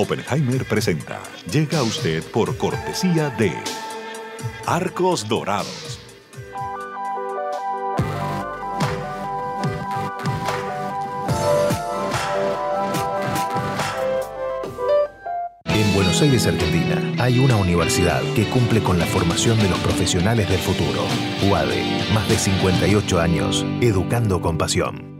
Oppenheimer presenta. Llega a usted por cortesía de Arcos Dorados. En Buenos Aires, Argentina, hay una universidad que cumple con la formación de los profesionales del futuro. UADE, más de 58 años, educando con pasión.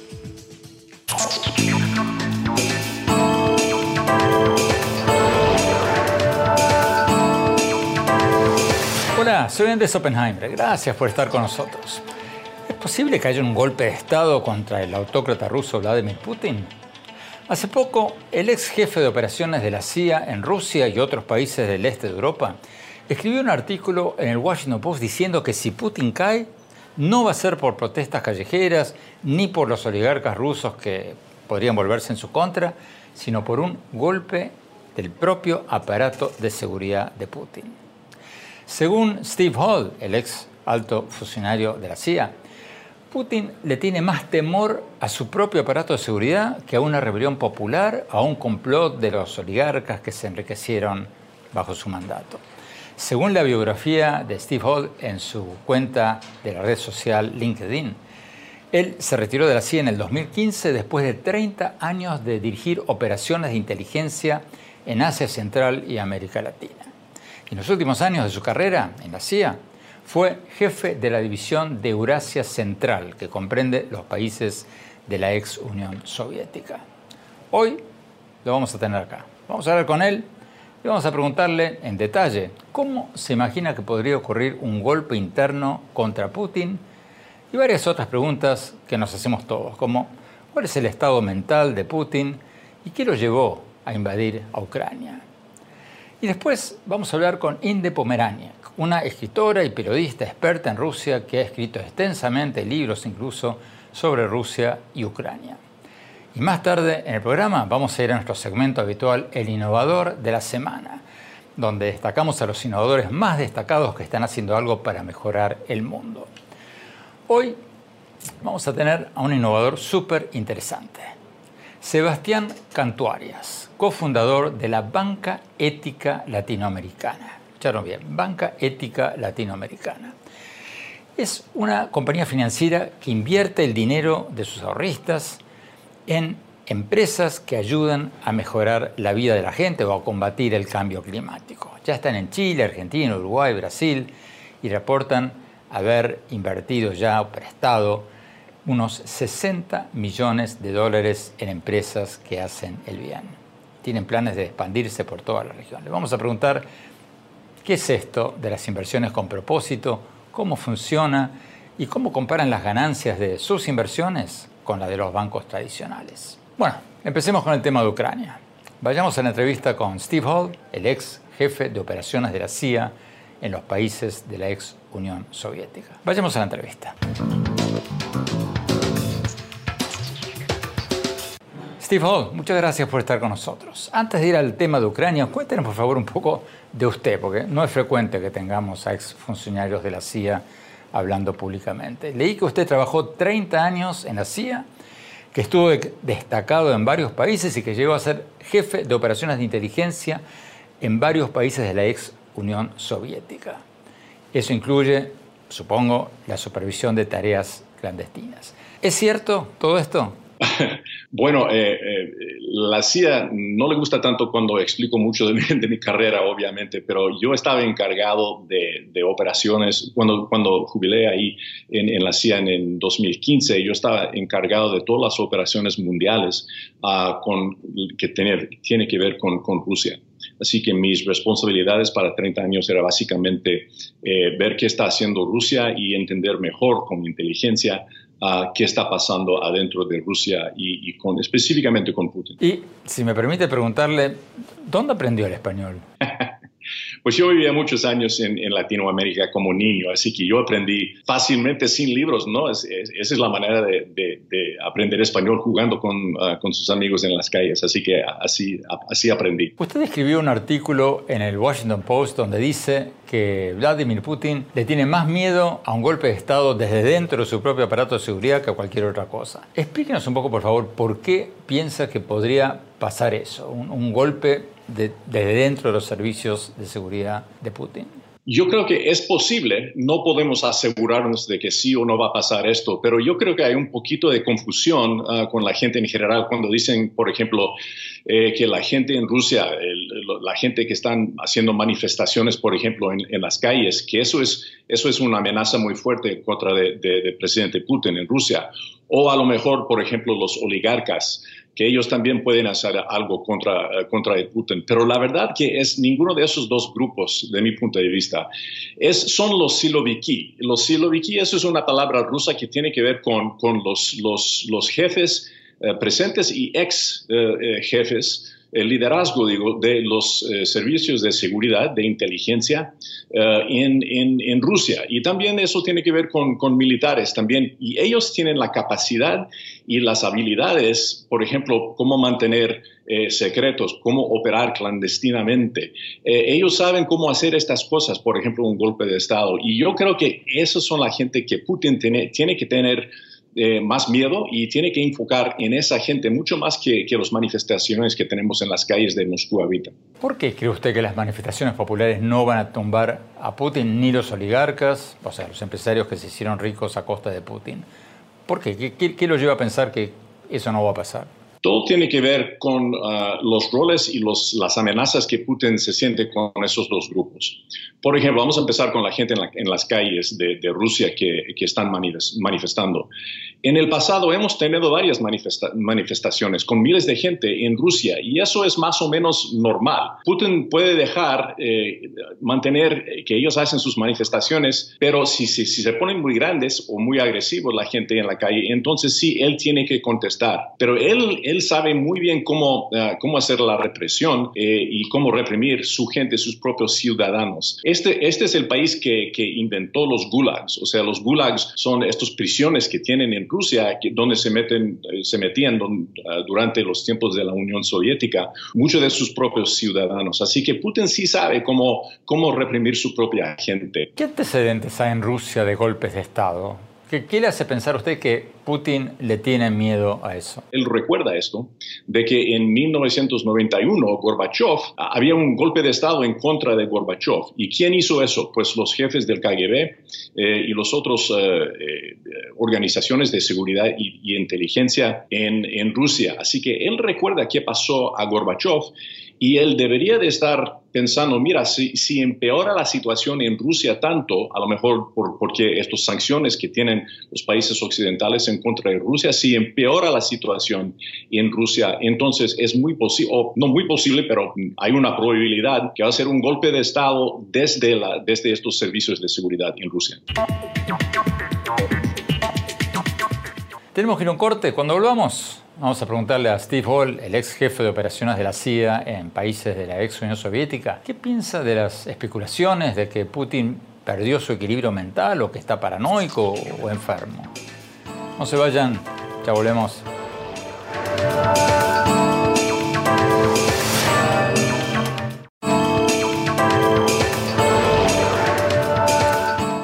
Soy Andrés Oppenheimer. Gracias por estar con nosotros. ¿Es posible que haya un golpe de Estado contra el autócrata ruso Vladimir Putin? Hace poco, el ex jefe de operaciones de la CIA en Rusia y otros países del este de Europa escribió un artículo en el Washington Post diciendo que si Putin cae, no va a ser por protestas callejeras ni por los oligarcas rusos que podrían volverse en su contra, sino por un golpe del propio aparato de seguridad de Putin. Según Steve Hall, el ex alto funcionario de la CIA, Putin le tiene más temor a su propio aparato de seguridad que a una rebelión popular, a un complot de los oligarcas que se enriquecieron bajo su mandato. Según la biografía de Steve Hall en su cuenta de la red social LinkedIn, él se retiró de la CIA en el 2015 después de 30 años de dirigir operaciones de inteligencia en Asia Central y América Latina. En los últimos años de su carrera en la CIA, fue jefe de la división de Eurasia Central, que comprende los países de la ex Unión Soviética. Hoy lo vamos a tener acá. Vamos a hablar con él y vamos a preguntarle en detalle cómo se imagina que podría ocurrir un golpe interno contra Putin y varias otras preguntas que nos hacemos todos, como cuál es el estado mental de Putin y qué lo llevó a invadir a Ucrania. Y después vamos a hablar con Inde Pomerania, una escritora y periodista experta en Rusia que ha escrito extensamente libros incluso sobre Rusia y Ucrania. Y más tarde en el programa vamos a ir a nuestro segmento habitual El Innovador de la Semana, donde destacamos a los innovadores más destacados que están haciendo algo para mejorar el mundo. Hoy vamos a tener a un innovador súper interesante, Sebastián Cantuarias cofundador de la Banca Ética Latinoamericana. Bien, Banca Ética Latinoamericana. Es una compañía financiera que invierte el dinero de sus ahorristas en empresas que ayudan a mejorar la vida de la gente o a combatir el cambio climático. Ya están en Chile, Argentina, Uruguay, Brasil y reportan haber invertido ya o prestado unos 60 millones de dólares en empresas que hacen el bien tienen planes de expandirse por toda la región. Le vamos a preguntar qué es esto de las inversiones con propósito, cómo funciona y cómo comparan las ganancias de sus inversiones con las de los bancos tradicionales. Bueno, empecemos con el tema de Ucrania. Vayamos a la entrevista con Steve Hall, el ex jefe de operaciones de la CIA en los países de la ex Unión Soviética. Vayamos a la entrevista. Steve Hall, muchas gracias por estar con nosotros. Antes de ir al tema de Ucrania, cuéntenos por favor un poco de usted, porque no es frecuente que tengamos a exfuncionarios de la CIA hablando públicamente. Leí que usted trabajó 30 años en la CIA, que estuvo destacado en varios países y que llegó a ser jefe de operaciones de inteligencia en varios países de la ex Unión Soviética. Eso incluye, supongo, la supervisión de tareas clandestinas. ¿Es cierto todo esto? bueno, eh, eh, la CIA no le gusta tanto cuando explico mucho de mi, carrera, obviamente, pero yo estaba encargado de, operaciones, cuando, cuando jubilé ahí en, la CIA en, 2015, yo estaba encargado de todas las operaciones mundiales uh, con, que tener, tiene que ver con, con Rusia. Así que mis responsabilidades para 30 años era básicamente eh, ver qué está haciendo Rusia y entender mejor con inteligencia uh, qué está pasando adentro de Rusia y, con, específicamente con Putin. Y si me permite preguntarle, ¿dónde aprendió el español? Pues yo vivía muchos años en, Latinoamérica como niño, así que yo aprendí fácilmente sin libros, ¿no? esa es la manera de, aprender español jugando con, ah, con, sus amigos en las calles, así que así, así aprendí. Usted escribió un artículo en el Washington Post donde dice que Vladimir Putin le tiene más miedo a un golpe de Estado desde dentro de su propio aparato de seguridad que a cualquier otra cosa. Explíquenos un poco, por favor, por qué piensa que podría pasar eso, un golpe de, desde dentro de los servicios de seguridad de Putin? Yo creo que es posible, no podemos asegurarnos de que sí o no va a pasar esto, pero yo creo que hay un poquito de confusión ah, con la gente en general cuando dicen, por ejemplo, eh, que la gente en Rusia, la gente que están haciendo manifestaciones, por ejemplo, en, las calles, que eso es, eso es una amenaza muy fuerte contra del de, presidente Putin en Rusia. O a lo mejor, por ejemplo, los oligarcas que ellos también pueden hacer algo contra, eh, contra Putin. Pero la verdad que es ninguno de esos dos grupos, de mi punto de vista, es, son los siloviki. Los siloviki, eso es una palabra rusa que tiene que ver con, con los, los, los jefes eh, presentes y ex eh, jefes el liderazgo digo, de los eh, servicios de seguridad, de inteligencia eh, en, en, Rusia. Y también eso tiene que ver con, con, militares también. Y ellos tienen la capacidad y las habilidades, por ejemplo, cómo mantener eh, secretos, cómo operar clandestinamente. ellos saben cómo hacer estas cosas, por ejemplo, un golpe de Estado. Y yo creo que esos son la gente que Putin tiene, tiene que tener eh, más miedo y tiene que enfocar en esa gente mucho más que, que las manifestaciones que tenemos en las calles de Moscú ahorita. ¿Por qué cree usted que las manifestaciones populares no van a tumbar a Putin ni los oligarcas, o sea, los empresarios que se hicieron ricos a costa de Putin? ¿Por qué? ¿Qué, qué, qué lo lleva a pensar que eso no va a pasar? Todo tiene que ver con ah, los roles y los, las amenazas que Putin se siente con esos dos grupos. Por ejemplo, vamos a empezar con la gente en, las calles de, Rusia que, que, están manifestando. En el pasado hemos tenido varias manifestaciones con miles de gente en Rusia y eso es más o menos normal. Putin puede dejar, eh, mantener que ellos hacen sus manifestaciones, pero si, si, si, se ponen muy grandes o muy agresivos la gente en la calle, entonces sí, él tiene que contestar. Pero él, él sabe muy bien cómo, uh, cómo hacer la represión eh, y cómo reprimir su gente, sus propios ciudadanos. Este, este es el país que, que inventó los gulags, o sea, los gulags son estas prisiones que tienen en Rusia, donde se, meten, eh, se metían ah, durante los tiempos de la Unión Soviética, muchos de sus propios ciudadanos. Así que Putin sí sabe cómo, cómo reprimir su propia gente. ¿Qué antecedentes hay en Rusia de golpes de Estado? ¿Qué, le hace pensar a usted que Putin le tiene miedo a eso? Él recuerda esto, de que en 1991 Gorbachev, había un golpe de Estado en contra de Gorbachev. ¿Y quién hizo eso? Pues los jefes del KGB eh, y los otros eh, eh, organizaciones de seguridad y, y inteligencia en, en Rusia. Así que él recuerda qué pasó a Gorbachev y él debería de estar pensando, mira, si, si empeora la situación en Rusia tanto, a lo mejor por, porque estas sanciones que tienen los países occidentales en contra de Rusia, si empeora la situación en Rusia, entonces es muy posible, o no muy posible, pero hay una probabilidad que va a ser un golpe de Estado desde, la, desde estos servicios de seguridad en Rusia. Tenemos que ir a un corte. Cuando volvamos, Vamos a preguntarle a Steve Hall, el ex jefe de operaciones de la CIA en países de la ex Unión Soviética, ¿qué piensa de las especulaciones de que Putin perdió su equilibrio mental o que está paranoico o enfermo? No se vayan, ya volvemos.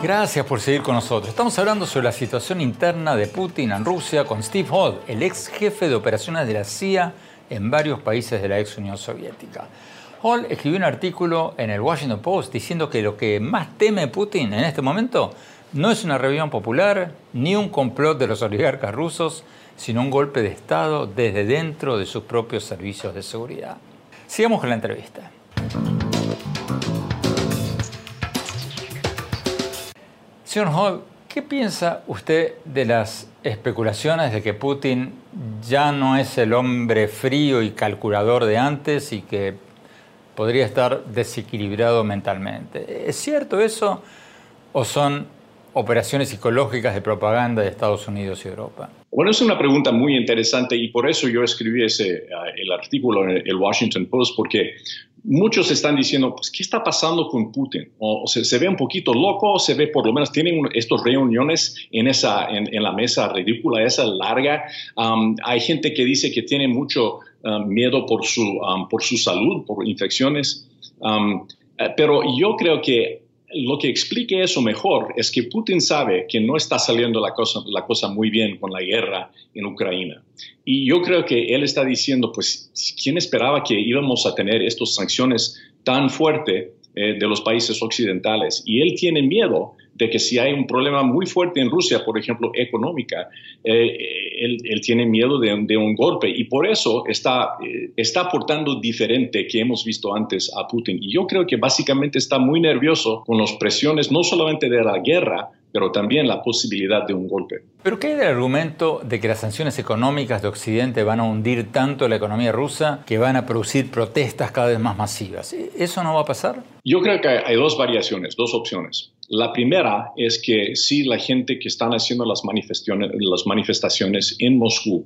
Gracias por seguir con nosotros. Estamos hablando sobre la situación interna de Putin en Rusia con Steve Hall, el ex jefe de operaciones de la CIA en varios países de la ex Unión Soviética. Hall escribió un artículo en el Washington Post diciendo que lo que más teme Putin en este momento no es una rebelión popular, ni un complot de los oligarcas rusos, sino un golpe de Estado desde dentro de sus propios servicios de seguridad. Sigamos con la entrevista. Señor Hall, ¿qué piensa usted de las especulaciones de que Putin ya no es el hombre frío y calculador de antes y que podría estar desequilibrado mentalmente? ¿Es cierto eso o son operaciones psicológicas de propaganda de Estados Unidos y Europa? Bueno, es una pregunta muy interesante y por eso yo escribí ese, ah, el artículo en el Washington Post, porque muchos están diciendo, pues, ¿qué está pasando con Putin? O, se, ve un poquito loco, o se ve por lo menos, tienen estas reuniones en, esa, en, la mesa ridícula, esa larga. hay gente que dice que tiene mucho miedo por su, por su salud, por infecciones. Eh, pero yo creo que lo que explique eso mejor es que Putin sabe que no está saliendo la cosa, muy bien con la guerra en Ucrania. Y yo creo que él está diciendo, pues, ¿quién esperaba que íbamos a tener estas sanciones tan fuertes eh, de los países occidentales? Y él tiene miedo de que si hay un problema muy fuerte en Rusia, por ejemplo, económica, eh, él, tiene miedo de, un golpe y por eso está, eh, está aportando diferente que hemos visto antes a Putin. Y yo creo que básicamente está muy nervioso con las presiones no solamente de la guerra, pero también la posibilidad de un golpe. ¿Pero qué hay del argumento de que las sanciones económicas de Occidente van a hundir tanto la economía rusa que van a producir protestas cada vez más masivas? ¿Eso no va a pasar? Yo creo que hay dos variaciones, dos opciones. La primera es que si la gente que están haciendo las manifestaciones, las manifestaciones en Moscú,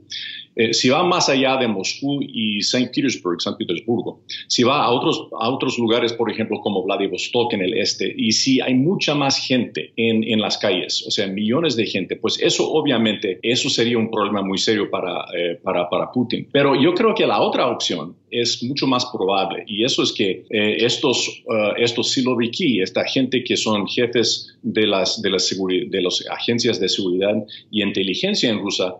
eh, si va más allá de Moscú y St. Petersburg, San Petersburgo, si va a otros, a otros lugares, por ejemplo, como Vladivostok en el este, y si hay mucha más gente en, en las calles, o sea, millones de gente, pues eso obviamente, eso sería un problema muy serio para, eh, para, para Putin. Pero yo creo que la otra opción es mucho más probable. Y eso es que eh, estos, uh, estos siloviki, esta gente que son jefes de las, de, las de las agencias de seguridad y inteligencia en Rusia,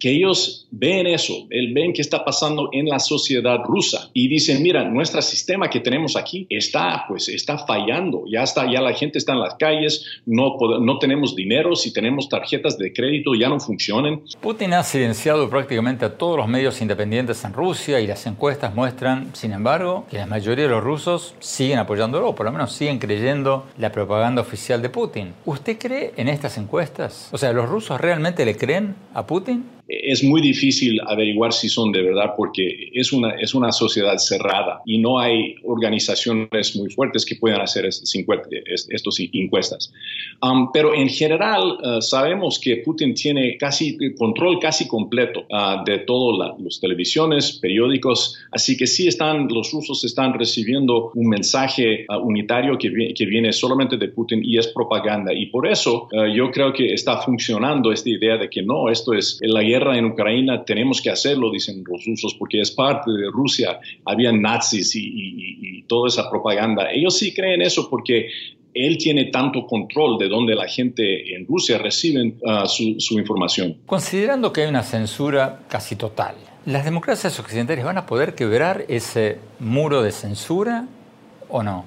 que ellos ven eso, ven qué está pasando en la sociedad rusa y dicen, mira, nuestro sistema que tenemos aquí está, pues, está fallando, ya está, ya la gente está en las calles, no, no tenemos dinero, si tenemos tarjetas de crédito ya no funcionan. Putin ha silenciado prácticamente a todos los medios independientes en Rusia y las encuestas muestran, sin embargo, que la mayoría de los rusos siguen apoyándolo, por lo menos siguen creyendo la propaganda oficial de Putin. ¿Usted cree en estas encuestas? O sea, ¿los rusos realmente le creen a Putin? Es muy difícil averiguar si son de verdad porque es una, es una sociedad cerrada y no hay organizaciones muy fuertes que puedan hacer estas encuestas. Um, pero en general uh, sabemos que Putin tiene casi control casi completo uh, de todas las televisiones, periódicos, así que sí están, los rusos están recibiendo un mensaje uh, unitario que, que viene solamente de Putin y es propaganda. Y por eso yo creo que está funcionando esta idea de que no, esto es la guerra en Ucrania tenemos que hacerlo, dicen los rusos, porque es parte de Rusia. Había nazis y, toda esa propaganda. Ellos sí creen eso porque él tiene tanto control de donde la gente en Rusia recibe uh, su, su, información. Considerando que hay una censura casi total, ¿las democracias occidentales van a poder quebrar ese muro de censura o no?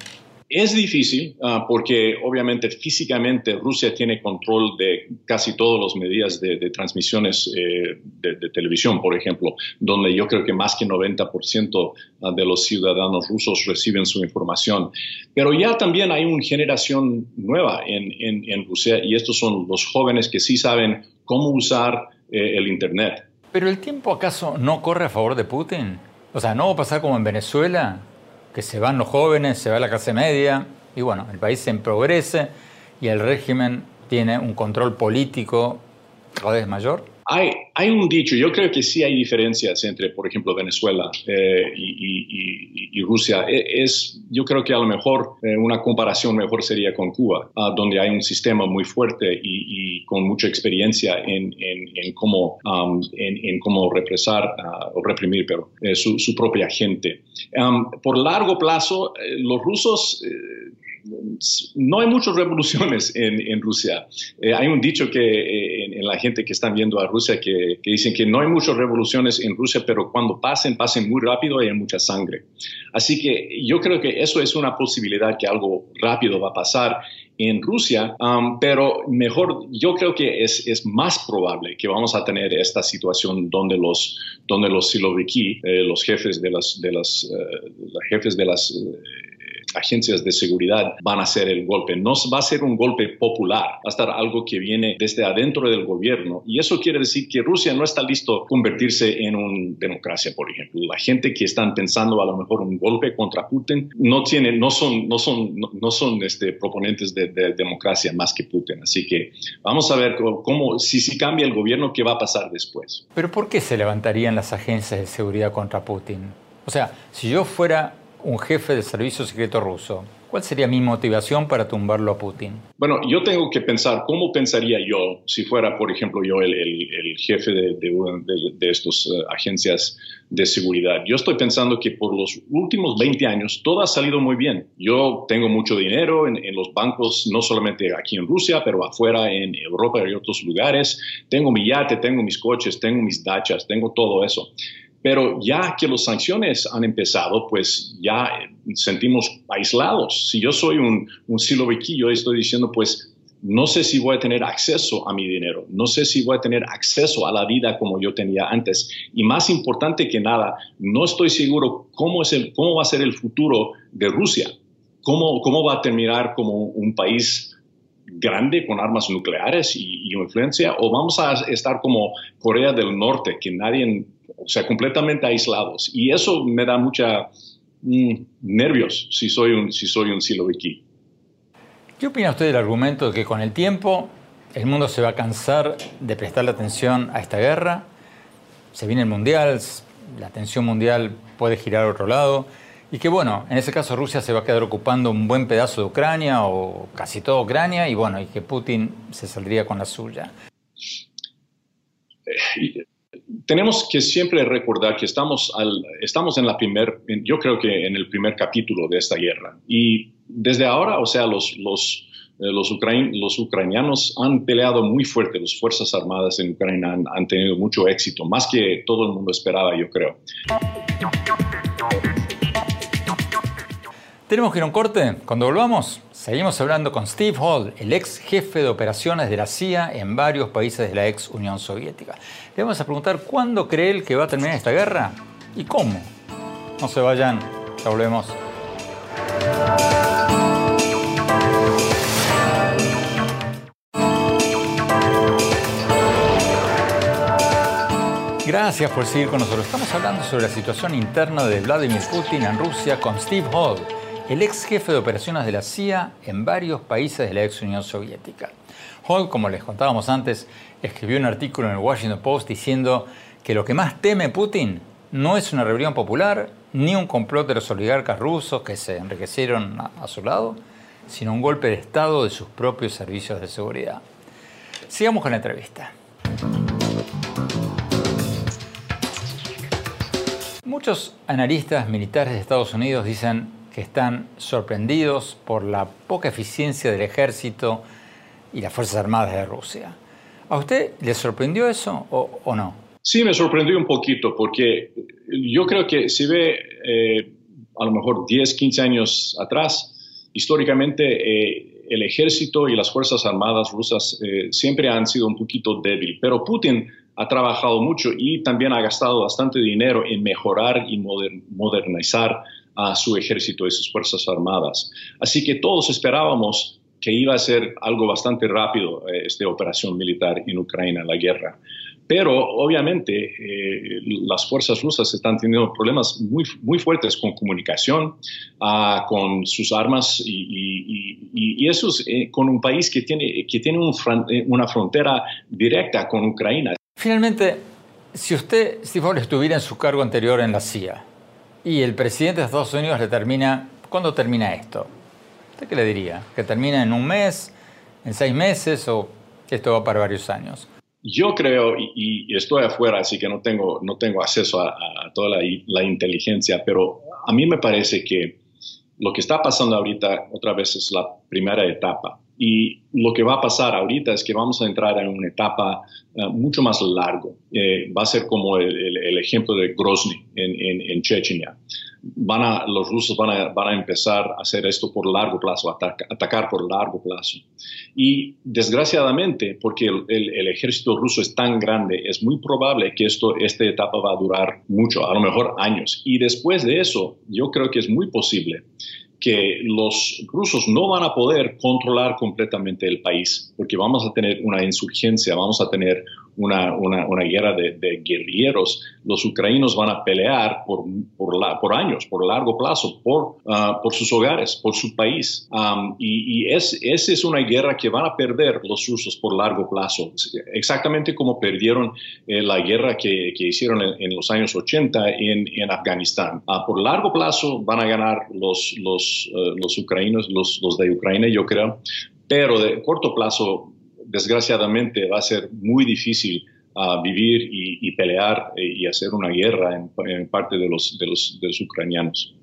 Es difícil ah, porque obviamente físicamente Rusia tiene control de casi todas las medidas de, transmisiones eh, de, televisión, por ejemplo, donde yo creo que más que 90% ah, de los ciudadanos rusos reciben su información. Pero ya también hay una generación nueva en, en, Rusia y estos son los jóvenes que sí saben cómo usar eh, el Internet. ¿Pero el tiempo acaso no corre a favor de Putin? O sea, ¿no va a pasar como en Venezuela? Que se van los jóvenes, se va la clase media, y bueno, el país se empobrece y el régimen tiene un control político cada vez mayor? Hay, hay un dicho, yo creo que sí hay diferencias entre, por ejemplo, Venezuela eh, y, Rusia. E, es, yo creo que a lo mejor eh, una comparación mejor sería con Cuba, ah, donde hay un sistema muy fuerte y, con mucha experiencia en, cómo, en, cómo represar ah, o reprimir pero, eh, su, propia gente. por largo plazo, los rusos no hay muchas revoluciones en, Rusia. Eh, hay un dicho que eh, en, la gente que están viendo a Rusia que, dicen que no hay muchas revoluciones en Rusia, pero cuando pasen, pasen muy rápido y hay mucha sangre. Así que yo creo que eso es una posibilidad que algo rápido va a pasar en Rusia, um, pero mejor, yo creo que es, es, más probable que vamos a tener esta situación donde los, donde los siloviki, eh, los jefes de las, de las, jefes de las agencias de seguridad van a hacer el golpe. No va a ser un golpe popular, va a estar algo que viene desde adentro del gobierno. Y eso quiere decir que Rusia no está listo a convertirse en una democracia, por ejemplo. La gente que están pensando a lo mejor un golpe contra Putin no tiene, no son, no son, no, son este, proponentes de, democracia más que Putin. Así que vamos a ver cómo, si cambia el gobierno, qué va a pasar después. Pero ¿por qué se levantarían las agencias de seguridad contra Putin? O sea, si yo fuera un jefe del servicio secreto ruso. ¿Cuál sería mi motivación para tumbarlo a Putin? Bueno, yo tengo que pensar cómo pensaría yo si fuera, por ejemplo, yo el, jefe de, de, estas eh, agencias de seguridad. Yo estoy pensando que por los últimos 20 años todo ha salido muy bien. Yo tengo mucho dinero en, en los bancos, no solamente aquí en Rusia, pero afuera en Europa y otros lugares. Tengo mi yate, tengo mis coches, tengo mis dachas, tengo todo eso. Pero ya que las sanciones han empezado, pues ya sentimos aislados. Si yo soy un, un yo estoy diciendo, pues no sé si voy a tener acceso a mi dinero, no sé si voy a tener acceso a la vida como yo tenía antes. Y más importante que nada, no estoy seguro cómo, es el, cómo va a ser el futuro de Rusia, cómo, cómo va a terminar como un país grande con armas nucleares y, y, influencia, o vamos a estar como Corea del Norte, que nadie o sea, completamente aislados. Y eso me da mucha mm, nervios si soy un, si soy un siloviki. ¿Qué opina usted del argumento de que con el tiempo el mundo se va a cansar de prestarle atención a esta guerra? Se viene el mundial, la atención mundial puede girar a otro lado. Y que bueno, en ese caso Rusia se va a quedar ocupando un buen pedazo de Ucrania o casi toda Ucrania y bueno, y que Putin se saldría con la suya. Tenemos que siempre recordar que estamos, al, estamos en la primer, yo creo que en el primer capítulo de esta guerra. Y desde ahora, o sea, los, los, eh, los, los ucranianos han peleado muy fuerte, las Fuerzas Armadas en Ucrania han, han tenido mucho éxito, más que todo el mundo esperaba, yo creo. Tenemos que ir a un corte. Cuando volvamos, seguimos hablando con Steve Hall, el ex jefe de operaciones de la CIA en varios países de la ex Unión Soviética. Le vamos a preguntar cuándo cree él que va a terminar esta guerra y cómo. No se vayan, ya volvemos. Gracias por seguir con nosotros. Estamos hablando sobre la situación interna de Vladimir Putin en Rusia con Steve Hall el ex jefe de operaciones de la CIA en varios países de la ex Unión Soviética. Hall, como les contábamos antes, escribió un artículo en el Washington Post diciendo que lo que más teme Putin no es una rebelión popular ni un complot de los oligarcas rusos que se enriquecieron a, su lado, sino un golpe de Estado de sus propios servicios de seguridad. Sigamos con la entrevista. Muchos analistas militares de Estados Unidos dicen que están sorprendidos por la poca eficiencia del ejército y las Fuerzas Armadas de Rusia. ¿A usted le sorprendió eso o, no? Sí, me sorprendió un poquito porque yo creo que si ve eh, a lo mejor 10, 15 años atrás, históricamente eh, el ejército y las Fuerzas Armadas rusas eh, siempre han sido un poquito débil, pero Putin ha trabajado mucho y también ha gastado bastante dinero en mejorar y modernizar a su ejército y sus fuerzas armadas. Así que todos esperábamos que iba a ser algo bastante rápido eh, esta operación militar en Ucrania, la guerra. Pero obviamente eh, las fuerzas rusas están teniendo problemas muy, muy fuertes con comunicación, ah, con sus armas y, eso es eh, con un país que tiene, que tiene una frontera directa con Ucrania. Finalmente, si usted, Steve estuviera en su cargo anterior en la CIA, y el presidente de Estados Unidos le termina, ¿cuándo termina esto? ¿Usted qué le diría? ¿Que termina en un mes, en seis meses o que esto va para varios años? Yo creo, y, estoy afuera, así que no tengo, no tengo acceso a, toda la, inteligencia, pero a mí me parece que lo que está pasando ahorita otra vez es la primera etapa. Y lo que va a pasar ahorita es que vamos a entrar en una etapa eh, mucho más largo. Eh, va a ser como el, ejemplo de Grozny en, en, Chechenia. Van a, los rusos van a, van a, empezar a hacer esto por largo plazo, atacar por largo plazo. Y desgraciadamente, porque el, ejército ruso es tan grande, es muy probable que esto, esta etapa va a durar mucho, a lo mejor años. Y después de eso, yo creo que es muy posible que los rusos no van a poder controlar completamente el país, porque vamos a tener una insurgencia, vamos a tener una, una, guerra de, guerrilleros. Los ucranianos van a pelear por, por, la, por años, por largo plazo, por, ah, por sus hogares, por su país. y, y es, esa es una guerra que van a perder los rusos por largo plazo, exactamente como perdieron eh, la guerra que, que hicieron en, los años 80 en, en Afganistán. Ah, por largo plazo van a ganar los, los, uh, los ucranianos, los, los de Ucrania, yo creo, pero de corto plazo desgraciadamente va a ser muy difícil uh, vivir y, pelear eh, y hacer una guerra en, parte de los ucranianos.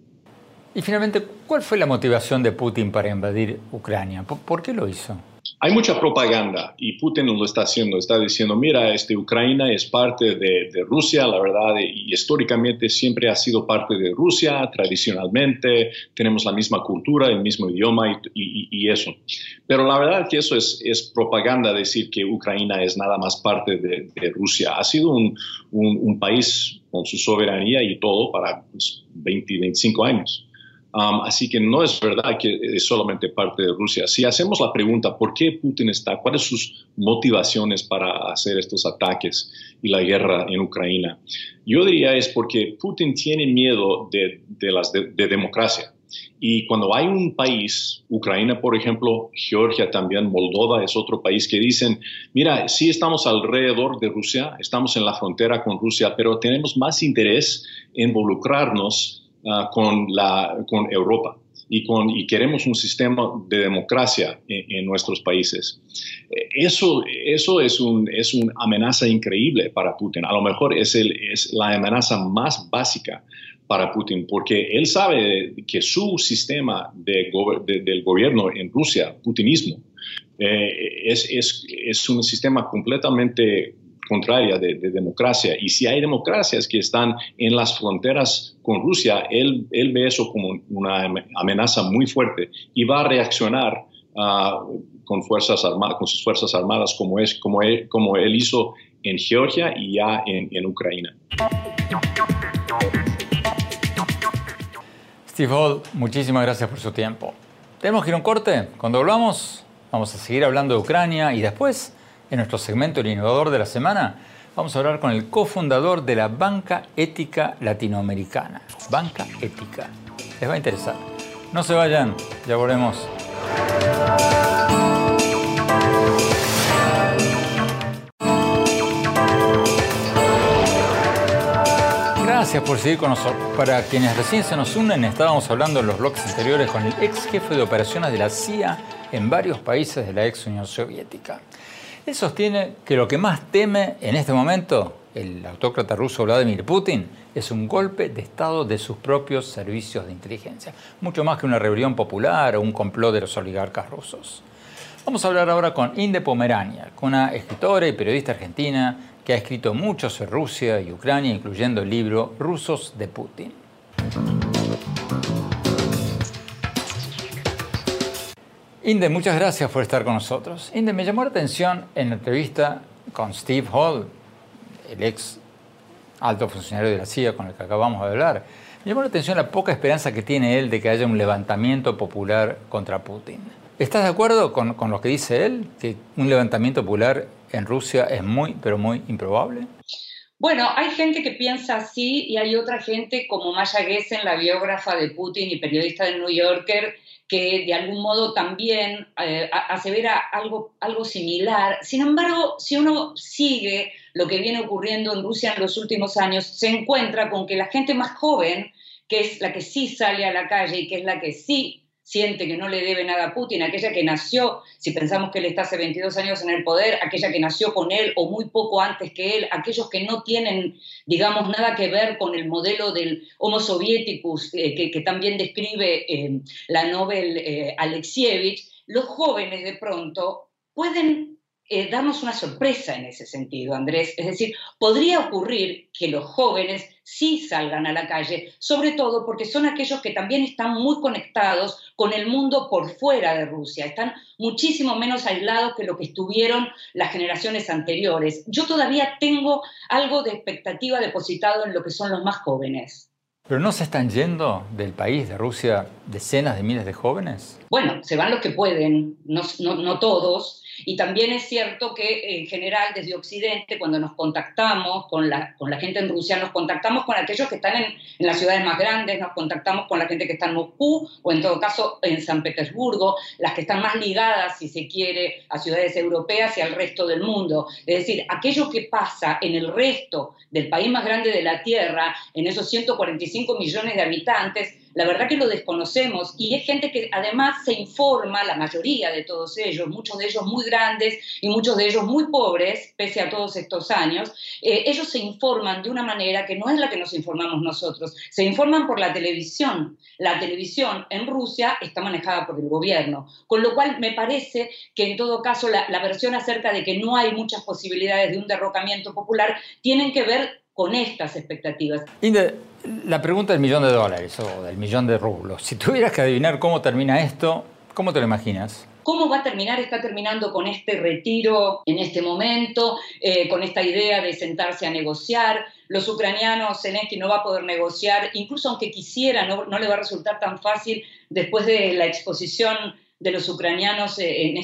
Y finalmente, ¿cuál fue la motivación de Putin para invadir Ucrania? ¿Por qué lo hizo? Hay mucha propaganda y Putin lo está haciendo, está diciendo, mira, este, Ucrania es parte de, Rusia, la verdad, y históricamente siempre ha sido parte de Rusia, tradicionalmente, tenemos la misma cultura, el mismo idioma y, eso. Pero la verdad que eso es, propaganda decir que Ucrania es nada más parte de, Rusia. Ha sido un, país con su soberanía y todo para 20, pues, 25 años. Así que no es verdad que es solamente parte de Rusia. Si hacemos la pregunta, ¿por qué Putin está? ¿Cuáles son sus motivaciones para hacer estos ataques y la guerra en Ucrania? Yo diría es porque Putin tiene miedo de, las de, democracia. Y cuando hay un país, Ucrania, por ejemplo, Georgia también, Moldova es otro país que dicen, mira, sí estamos alrededor de Rusia, estamos en la frontera con Rusia, pero tenemos más interés en involucrarnos Ah, con, la, con Europa y, con, y queremos un sistema de democracia en, nuestros países. Eso, eso es, un, es una amenaza increíble para Putin. A lo mejor es, el, es la amenaza más básica para Putin, porque él sabe que su sistema de, del gobierno en Rusia, putinismo, eh, es, es, es, un sistema completamente contraria de, democracia. Y si hay democracias que están en las fronteras con Rusia, él, él ve eso como una amenaza muy fuerte y va a reaccionar ah, con, fuerzas armadas, con sus fuerzas armadas como, es, como, él, como él hizo en Georgia y ya en, en Ucrania. Steve Hall, muchísimas gracias por su tiempo. Tenemos que ir a un corte. Cuando volvamos, vamos a seguir hablando de Ucrania y después en nuestro segmento El Innovador de la Semana, vamos a hablar con el cofundador de la Banca Ética Latinoamericana. Banca Ética. Les va a interesar. No se vayan, ya volvemos. Gracias por seguir con nosotros. Para quienes recién se nos unen, estábamos hablando en los bloques anteriores con el ex jefe de operaciones de la CIA en varios países de la ex Unión Soviética. Sostiene que lo que más teme en este momento el autócrata ruso Vladimir Putin es un golpe de Estado de sus propios servicios de inteligencia, mucho más que una rebelión popular o un complot de los oligarcas rusos. Vamos a hablar ahora con Inde Pomerania, una escritora y periodista argentina que ha escrito mucho sobre Rusia y Ucrania, incluyendo el libro Rusos de Putin. Inde, muchas gracias por estar con nosotros. Inde, me llamó la atención en la entrevista con Steve Hall, el ex alto funcionario de la CIA con el que acabamos de hablar. Me llamó la atención la poca esperanza que tiene él de que haya un levantamiento popular contra Putin. ¿Estás de acuerdo con, con lo que dice él, que un levantamiento popular en Rusia es muy, pero muy improbable? Bueno, hay gente que piensa así y hay otra gente como Maya Gessen, la biógrafa de Putin y periodista del New Yorker, que de algún modo también eh, asevera algo, algo similar. Sin embargo, si uno sigue lo que viene ocurriendo en Rusia en los últimos años, se encuentra con que la gente más joven, que es la que sí sale a la calle y que es la que sí siente que no le debe nada a Putin, aquella que nació, si pensamos que él está hace 22 años en el poder, aquella que nació con él o muy poco antes que él, aquellos que no tienen, digamos, nada que ver con el modelo del Homo Sovieticus eh, que, también describe eh, la Nobel eh, Alexievich, los jóvenes de pronto pueden darnos una sorpresa en ese sentido, Andrés. Es decir, podría ocurrir que los jóvenes sí salgan a la calle, sobre todo porque son aquellos que también están muy conectados con el mundo por fuera de Rusia, están muchísimo menos aislados que lo que estuvieron las generaciones anteriores. Yo todavía tengo algo de expectativa depositado en lo que son los más jóvenes. ¿Pero no se están yendo del país, de Rusia, decenas de miles de jóvenes? Bueno, se van los que pueden, no, no, no todos, y también es cierto que en general desde Occidente, cuando nos contactamos con la, con la gente en Rusia, nos contactamos con aquellos que están en, en, las ciudades más grandes, nos contactamos con la gente que está en Moscú o en todo caso en San Petersburgo, las que están más ligadas, si se quiere, a ciudades europeas y al resto del mundo. Es decir, aquello que pasa en el resto del país más grande de la Tierra, en esos 145 millones de habitantes, la verdad que lo desconocemos y es gente que además se informa, la mayoría de todos ellos, muchos de ellos muy grandes y muchos de ellos muy pobres, pese a todos estos años, eh, ellos se informan de una manera que no es la que nos informamos nosotros, se informan por la televisión. La televisión en Rusia está manejada por el gobierno, con lo cual me parece que en todo caso la, la versión acerca de que no hay muchas posibilidades de un derrocamiento popular tienen que ver con estas expectativas. Inde, la pregunta del millón de dólares o del millón de rublos. Si tuvieras que adivinar cómo termina esto, ¿cómo te lo imaginas? ¿Cómo va a terminar? Está terminando con este retiro en este momento, eh, con esta idea de sentarse a negociar. Los ucranianos, Zelensky no va a poder negociar, incluso aunque quisiera, no, no le va a resultar tan fácil después de la exposición de los ucranianos eh, en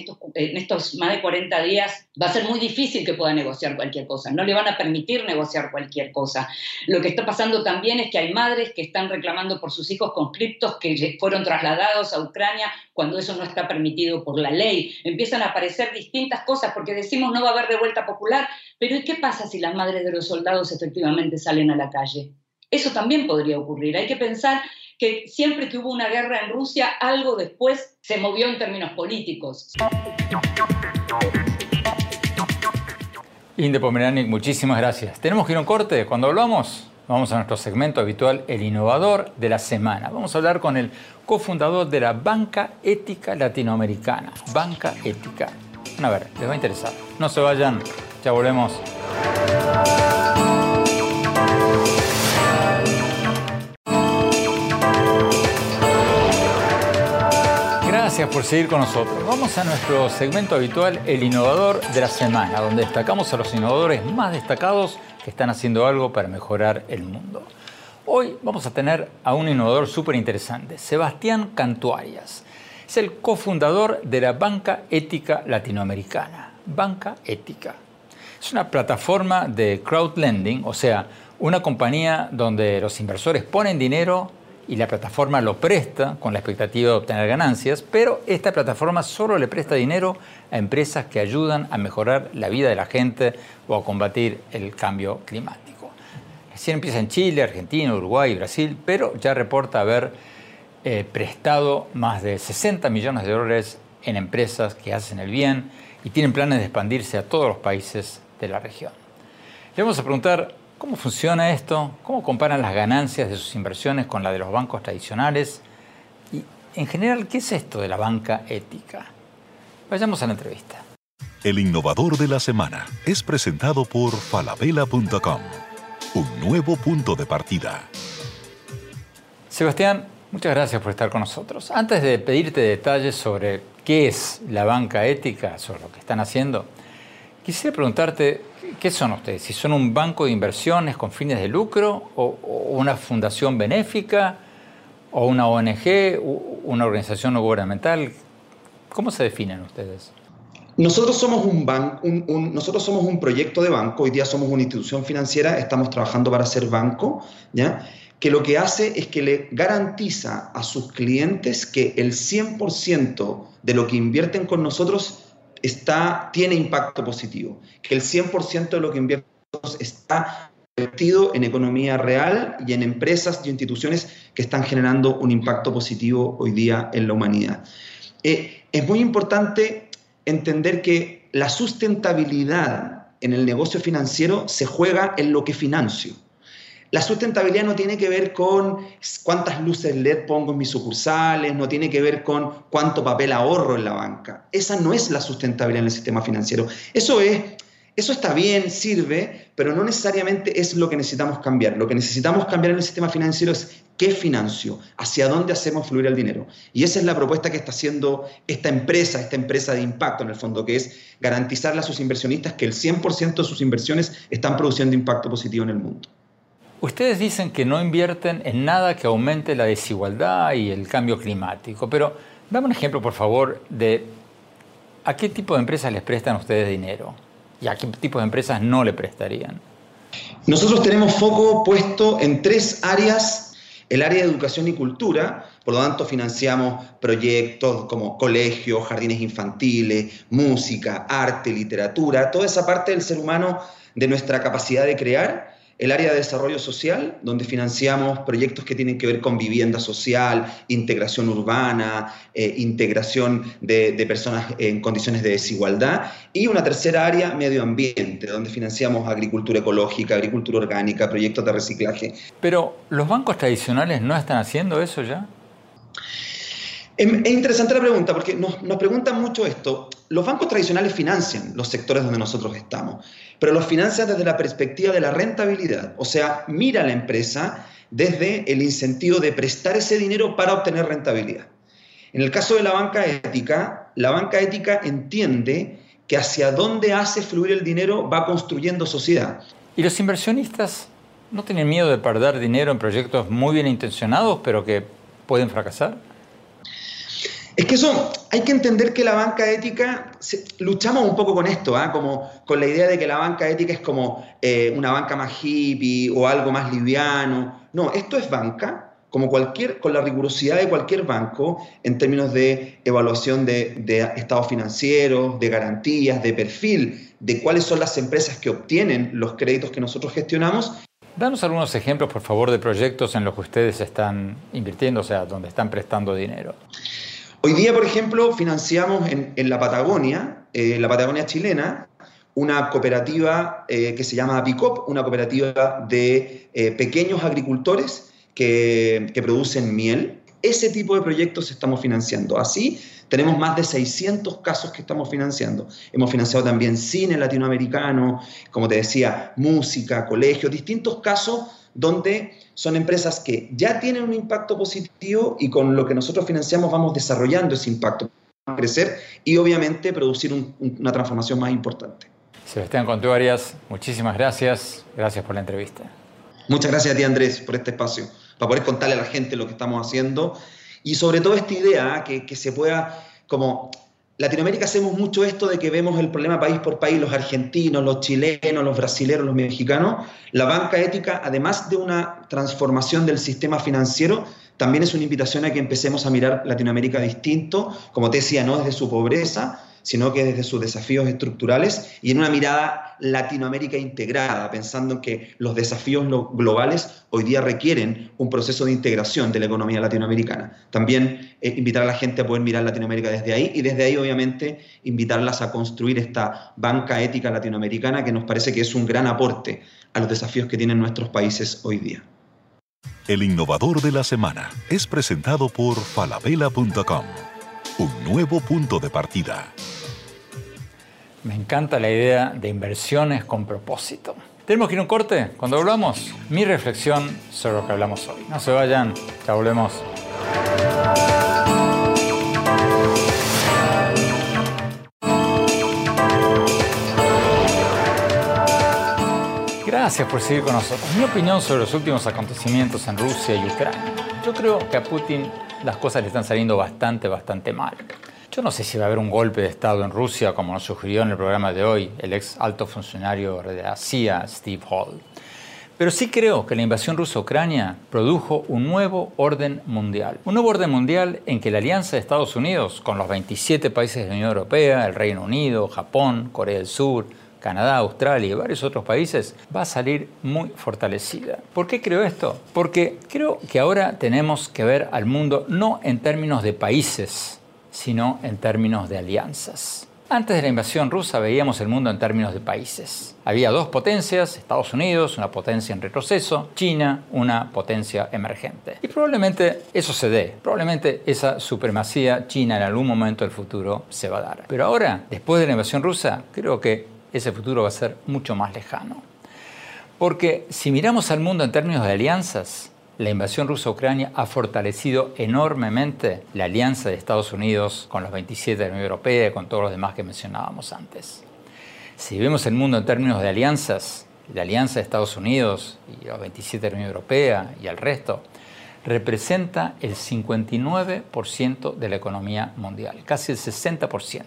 estos, más de 40 días, va a ser muy difícil que pueda negociar cualquier cosa. No le van a permitir negociar cualquier cosa. Lo que está pasando también es que hay madres que están reclamando por sus hijos conscriptos que fueron trasladados a Ucrania cuando eso no está permitido por la ley. Empiezan a aparecer distintas cosas porque decimos no va a haber revuelta popular, pero ¿y qué pasa si las madres de los soldados efectivamente salen a la calle? Eso también podría ocurrir. Hay que pensar que siempre que hubo una guerra en Rusia, algo después se movió en términos políticos. Inde Pomeranic, muchísimas gracias. Tenemos que ir a un corte. Cuando hablamos, vamos a nuestro segmento habitual, el innovador de la semana. Vamos a hablar con el cofundador de la Banca Ética Latinoamericana. Banca Ética. A ver, les va a interesar. No se vayan, ya volvemos. Gracias por seguir con nosotros. Vamos a nuestro segmento habitual, el innovador de la semana, donde destacamos a los innovadores más destacados que están haciendo algo para mejorar el mundo. Hoy vamos a tener a un innovador súper interesante, Sebastián Cantuarias. Es el cofundador de la Banca Ética Latinoamericana. Banca Ética. Es una plataforma de crowdlending, o sea, una compañía donde los inversores ponen dinero y la plataforma lo presta con la expectativa de obtener ganancias, pero esta plataforma solo le presta dinero a empresas que ayudan a mejorar la vida de la gente o a combatir el cambio climático. Recién empieza en Chile, Argentina, Uruguay Brasil, pero ya reporta haber eh, prestado más de 60 millones de dólares en empresas que hacen el bien y tienen planes de expandirse a todos los países de la región. Le vamos a preguntar ¿Cómo funciona esto? ¿Cómo comparan las ganancias de sus inversiones con la de los bancos tradicionales? Y en general, ¿qué es esto de la banca ética? Vayamos a la entrevista. El innovador de la semana es presentado por falabella.com, un nuevo punto de partida. Sebastián, muchas gracias por estar con nosotros. Antes de pedirte detalles sobre qué es la banca ética, sobre lo que están haciendo, quisiera preguntarte ¿Qué son ustedes? ¿Si son un banco de inversiones con fines de lucro o, una fundación benéfica o una ONG, una organización no gubernamental? ¿Cómo se definen ustedes? Nosotros somos un, banco, nosotros somos un proyecto de banco, hoy día somos una institución financiera, estamos trabajando para ser banco, ¿ya? que lo que hace es que le garantiza a sus clientes que el 100% de lo que invierten con nosotros está, tiene impacto positivo, que el 100% de lo que está invertido en economía real y en empresas y instituciones que están generando un impacto positivo hoy día en la humanidad. Eh, es muy importante entender que la sustentabilidad en el negocio financiero se juega en lo que financio. La sustentabilidad no tiene que ver con cuántas luces LED pongo en mis sucursales, no tiene que ver con cuánto papel ahorro en la banca. Esa no es la sustentabilidad en el sistema financiero. Eso es eso está bien, sirve, pero no necesariamente es lo que necesitamos cambiar. Lo que necesitamos cambiar en el sistema financiero es qué financio, hacia dónde hacemos fluir el dinero. Y esa es la propuesta que está haciendo esta empresa, esta empresa de impacto en el fondo, que es garantizarle a sus inversionistas que el 100% de sus inversiones están produciendo impacto positivo en el mundo. Ustedes dicen que no invierten en nada que aumente la desigualdad y el cambio climático, pero dame un ejemplo, por favor, de a qué tipo de empresas les prestan ustedes dinero y a qué tipo de empresas no le prestarían. Nosotros tenemos foco puesto en tres áreas. El área de educación y cultura, por lo tanto financiamos proyectos como colegios, jardines infantiles, música, arte, literatura, toda esa parte del ser humano, de nuestra capacidad de crear el área de desarrollo social, donde financiamos proyectos que tienen que ver con vivienda social, integración urbana, eh, integración de, personas en condiciones de desigualdad, y una tercera área, medio ambiente, donde financiamos agricultura ecológica, agricultura orgánica, proyectos de reciclaje. Pero, ¿los bancos tradicionales no están haciendo eso ya? Es interesante la pregunta porque nos, nos, preguntan mucho esto. Los bancos tradicionales financian los sectores donde nosotros estamos, pero los financian desde la perspectiva de la rentabilidad. O sea, mira a la empresa desde el incentivo de prestar ese dinero para obtener rentabilidad. En el caso de la banca ética, la banca ética entiende que hacia dónde hace fluir el dinero va construyendo sociedad. ¿Y los inversionistas no tienen miedo de perder dinero en proyectos muy bien intencionados, pero que pueden fracasar? Es que eso, hay que entender que la banca ética, luchamos un poco con esto, ¿ah? como con la idea de que la banca ética es como eh, una banca más hippie o algo más liviano. No, esto es banca, como cualquier, con la rigurosidad de cualquier banco en términos de evaluación de, de estados financieros, de garantías, de perfil, de cuáles son las empresas que obtienen los créditos que nosotros gestionamos Danos algunos ejemplos, por favor, de proyectos en los que ustedes están invirtiendo, o sea, donde están prestando dinero. Hoy día, por ejemplo, financiamos en, la Patagonia, en la Patagonia chilena, una cooperativa eh, que se llama APICOP, una cooperativa de eh, pequeños agricultores que, que, producen miel. Ese tipo de proyectos estamos financiando. Así tenemos más de 600 casos que estamos financiando. Hemos financiado también cine latinoamericano, como te decía, música, colegios, distintos casos donde son empresas que ya tienen un impacto positivo y con lo que nosotros financiamos vamos desarrollando ese impacto para crecer y obviamente producir una transformación más importante. Sebastián Contú Arias, muchísimas gracias. Gracias por la entrevista. Muchas gracias a ti, Andrés, por este espacio, para poder contarle a la gente lo que estamos haciendo y sobre todo esta idea que, que se pueda como Latinoamérica hacemos mucho esto de que vemos el problema país por país, los argentinos, los chilenos, los brasileños, los mexicanos. La banca ética, además de una transformación del sistema financiero, también es una invitación a que empecemos a mirar Latinoamérica distinto, como te decía, no desde su pobreza, sino que desde sus desafíos estructurales y en una mirada Latinoamérica integrada, pensando en que los desafíos globales hoy día requieren un proceso de integración de la economía latinoamericana. También eh, invitar a la gente a poder mirar Latinoamérica desde ahí y desde ahí obviamente invitarlas a construir esta banca ética latinoamericana que nos parece que es un gran aporte a los desafíos que tienen nuestros países hoy día. El innovador de la semana es presentado por falabella.com, un nuevo punto de partida. Me encanta la idea de inversiones con propósito. Tenemos que ir a un corte. Cuando volvamos, mi reflexión sobre lo que hablamos hoy. No se vayan, ya volvemos. Gracias por seguir con nosotros. Mi opinión sobre los últimos acontecimientos en Rusia y Ucrania. Yo creo que a Putin las cosas le están saliendo bastante, bastante mal. Yo no sé si va a haber un golpe de Estado en Rusia, como nos sugirió en el programa de hoy el ex alto funcionario de la CIA, Steve Hall. Pero sí creo que la invasión rusa a Ucrania produjo un nuevo orden mundial. Un nuevo orden mundial en que la alianza de Estados Unidos, con los 27 países de la Unión Europea, el Reino Unido, Japón, Corea del Sur, Canadá, Australia y varios otros países, va a salir muy fortalecida. ¿Por qué creo esto? Porque creo que ahora tenemos que ver al mundo no en términos de países, sino en términos de alianzas. Antes de la invasión rusa veíamos el mundo en términos de países. Había dos potencias, Estados Unidos, una potencia en retroceso, China, una potencia emergente. Y probablemente eso se dé, probablemente esa supremacía china en algún momento del futuro se va a dar. Pero ahora, después de la invasión rusa, creo que ese futuro va a ser mucho más lejano. Porque si miramos al mundo en términos de alianzas, la invasión rusa a Ucrania ha fortalecido enormemente la alianza de Estados Unidos con los 27 de la Unión Europea y con todos los demás que mencionábamos antes. Si vemos el mundo en términos de alianzas, la alianza de Estados Unidos y los 27 de la Unión Europea y el resto, representa el 59% de la economía mundial, casi el 60%.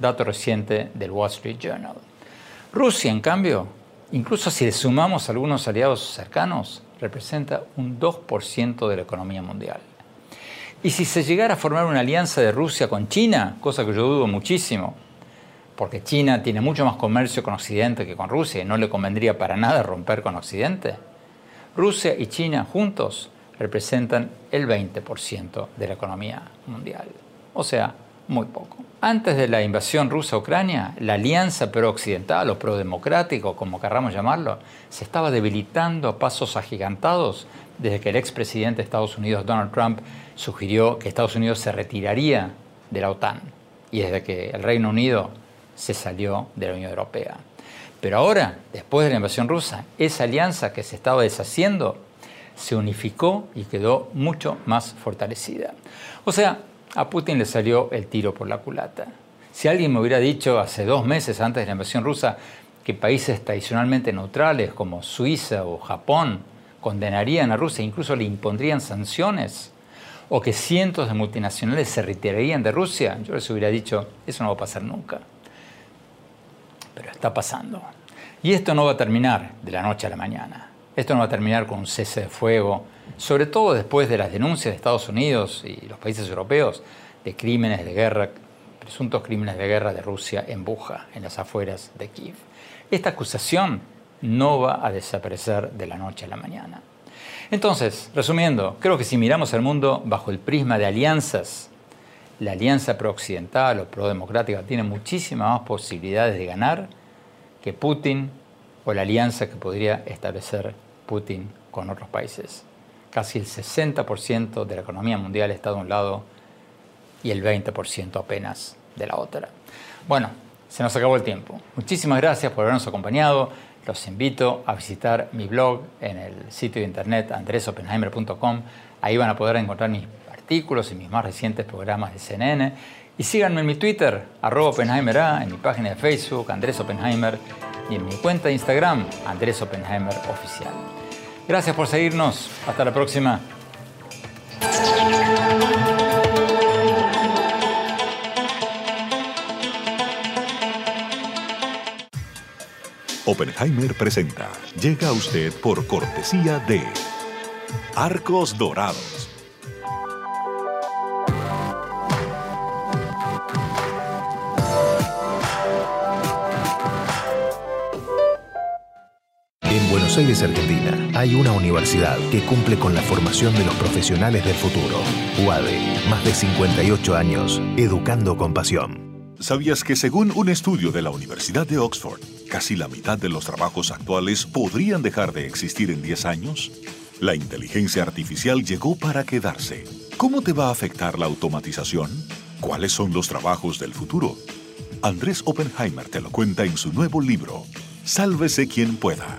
Dato reciente del Wall Street Journal. Rusia, en cambio, incluso si le sumamos algunos aliados cercanos, representa un 2% de la economía mundial. Y si se llegara a formar una alianza de Rusia con China, cosa que yo dudo muchísimo, porque China tiene mucho más comercio con Occidente que con Rusia y no le convendría para nada romper con Occidente, Rusia y China juntos representan el 20% de la economía mundial. O sea, muy poco. Antes de la invasión rusa a Ucrania, la alianza pro-occidental o pro-democrático, como querramos llamarlo, se estaba debilitando a pasos agigantados desde que el expresidente de Estados Unidos, Donald Trump, sugirió que Estados Unidos se retiraría de la OTAN y desde que el Reino Unido se salió de la Unión Europea. Pero ahora, después de la invasión rusa, esa alianza que se estaba deshaciendo se unificó y quedó mucho más fortalecida. O sea, a Putin le salió el tiro por la culata. Si alguien me hubiera dicho hace dos meses antes de la invasión rusa que países tradicionalmente neutrales como Suiza o Japón condenarían a Rusia, incluso le impondrían sanciones, o que cientos de multinacionales se retirarían de Rusia, yo les hubiera dicho, eso no va a pasar nunca. Pero está pasando. Y esto no va a terminar de la noche a la mañana. Esto no va a terminar con un cese de fuego sobre todo después de las denuncias de Estados Unidos y los países europeos de crímenes de guerra, presuntos crímenes de guerra de Rusia en Buja, en las afueras de Kiev. Esta acusación no va a desaparecer de la noche a la mañana. Entonces, resumiendo, creo que si miramos al mundo bajo el prisma de alianzas, la alianza pro-occidental o pro-democrática tiene muchísimas más posibilidades de ganar que Putin o la alianza que podría establecer Putin con otros países casi el 60% de la economía mundial está de un lado y el 20% apenas de la otra. Bueno, se nos acabó el tiempo. Muchísimas gracias por habernos acompañado. Los invito a visitar mi blog en el sitio de internet andresopenheimer.com. Ahí van a poder encontrar mis artículos y mis más recientes programas de CNN. Y síganme en mi Twitter, arroba en mi página de Facebook, Andrés Oppenheimer, y en mi cuenta de Instagram, Andrés Oppenheimer Oficial. Gracias por seguirnos. Hasta la próxima. Oppenheimer presenta. Llega a usted por cortesía de Arcos Dorados Buenos Aires, Argentina, hay una universidad que cumple con la formación de los profesionales del futuro. UADE, más de 58 años, educando con pasión. ¿Sabías que según un estudio de la Universidad de Oxford, casi la mitad de los trabajos actuales podrían dejar de existir en 10 años? La inteligencia artificial llegó para quedarse. ¿Cómo te va a afectar la automatización? ¿Cuáles son los trabajos del futuro? Andrés Oppenheimer te lo cuenta en su nuevo libro, Sálvese quien pueda